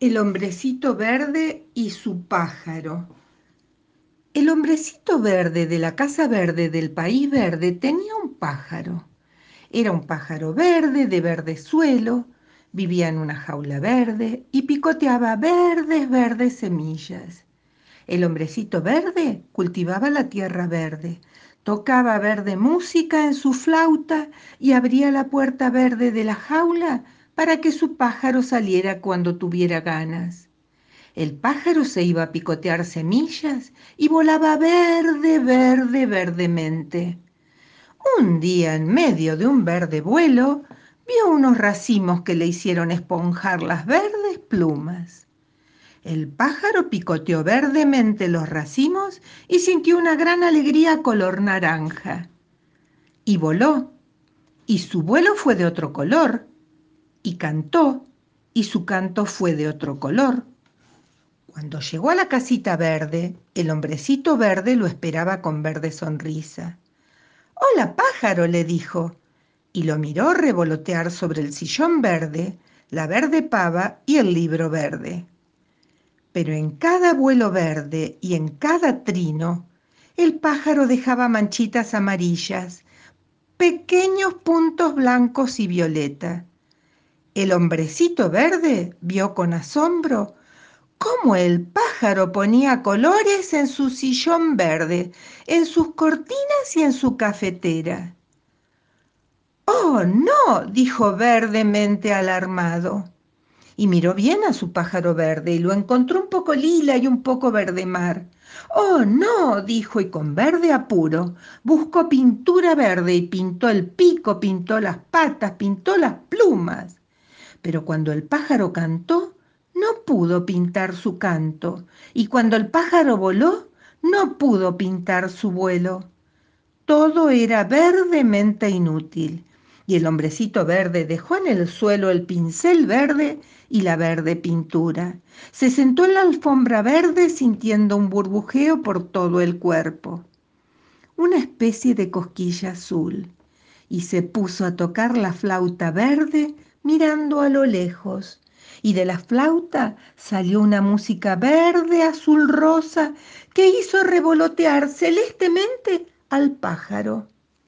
El hombrecito verde y su pájaro. El hombrecito verde de la casa verde del país verde tenía un pájaro. Era un pájaro verde de verde suelo, vivía en una jaula verde y picoteaba verdes, verdes semillas. El hombrecito verde cultivaba la tierra verde, tocaba verde música en su flauta y abría la puerta verde de la jaula para que su pájaro saliera cuando tuviera ganas. El pájaro se iba a picotear semillas y volaba verde, verde, verdemente. Un día en medio de un verde vuelo, vio unos racimos que le hicieron esponjar las verdes plumas. El pájaro picoteó verdemente los racimos y sintió una gran alegría color naranja. Y voló. Y su vuelo fue de otro color, y cantó, y su canto fue de otro color. Cuando llegó a la casita verde, el hombrecito verde lo esperaba con verde sonrisa. Hola, pájaro, le dijo, y lo miró revolotear sobre el sillón verde, la verde pava y el libro verde. Pero en cada vuelo verde y en cada trino, el pájaro dejaba manchitas amarillas, pequeños puntos blancos y violeta, el hombrecito verde vio con asombro cómo el pájaro ponía colores en su sillón verde, en sus cortinas y en su cafetera. Oh, no, dijo verdemente alarmado. Y miró bien a su pájaro verde y lo encontró un poco lila y un poco verde mar. Oh, no, dijo y con verde apuro buscó pintura verde y pintó el pico, pintó las patas, pintó las plumas pero cuando el pájaro cantó, no pudo pintar su canto, y cuando el pájaro voló, no pudo pintar su vuelo. Todo era verdemente inútil, y el hombrecito verde dejó en el suelo el pincel verde y la verde pintura. Se sentó en la alfombra verde sintiendo un burbujeo por todo el cuerpo, una especie de cosquilla azul, y se puso a tocar la flauta verde mirando a lo lejos, y de la flauta salió una música verde, azul, rosa, que hizo revolotear celestemente al pájaro.